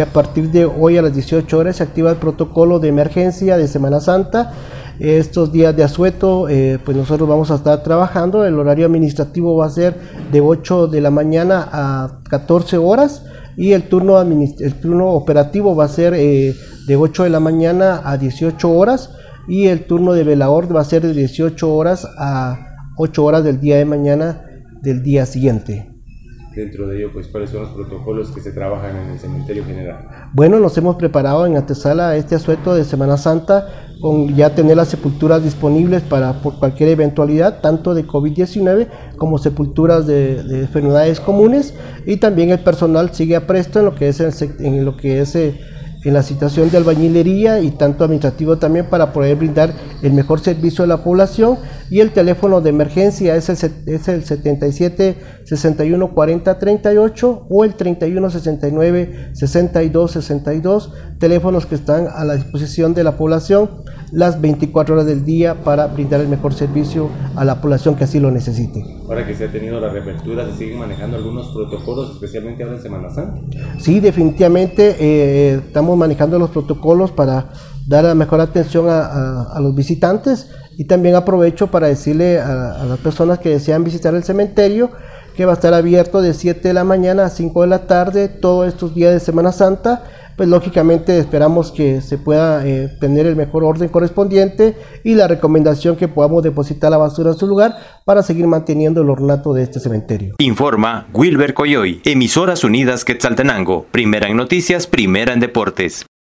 a partir de hoy a las 18 horas se activa el protocolo de emergencia de Semana Santa. Estos días de asueto, eh, pues nosotros vamos a estar trabajando. El horario administrativo va a ser de 8 de la mañana a 14 horas y el turno, el turno operativo va a ser eh, de 8 de la mañana a 18 horas y el turno de velador va a ser de 18 horas a 8 horas del día de mañana del día siguiente dentro de ello, pues cuáles son los protocolos que se trabajan en el cementerio general. Bueno, nos hemos preparado en antesala este asueto de Semana Santa con ya tener las sepulturas disponibles para por cualquier eventualidad, tanto de COVID-19 como sepulturas de, de, enfermedades comunes y también el personal sigue a presto en lo que es en lo que es eh, en la situación de albañilería y tanto administrativo también para poder brindar el mejor servicio a la población y el teléfono de emergencia es el, es el 77 61 40 38 o el 31 69 62 62 teléfonos que están a la disposición de la población las 24 horas del día para brindar el mejor servicio a la población que así lo necesite. Ahora que se ha tenido la reapertura, ¿se siguen manejando algunos protocolos, especialmente ahora en Semana Santa? Sí, definitivamente eh, estamos manejando los protocolos para dar la mejor atención a, los visitantes y también aprovecho para decirle a, a las personas que desean visitar el cementerio que va a estar abierto de 7 de la mañana a 5 de la tarde todos estos días de Semana Santa pues lógicamente esperamos que se pueda eh, tener el mejor orden correspondiente y la recomendación que podamos depositar la basura en su lugar para seguir manteniendo el ornato de este cementerio. Informa Wilber Coyoy, Emisoras Unidas Quetzaltenango, primera en noticias, primera en deportes.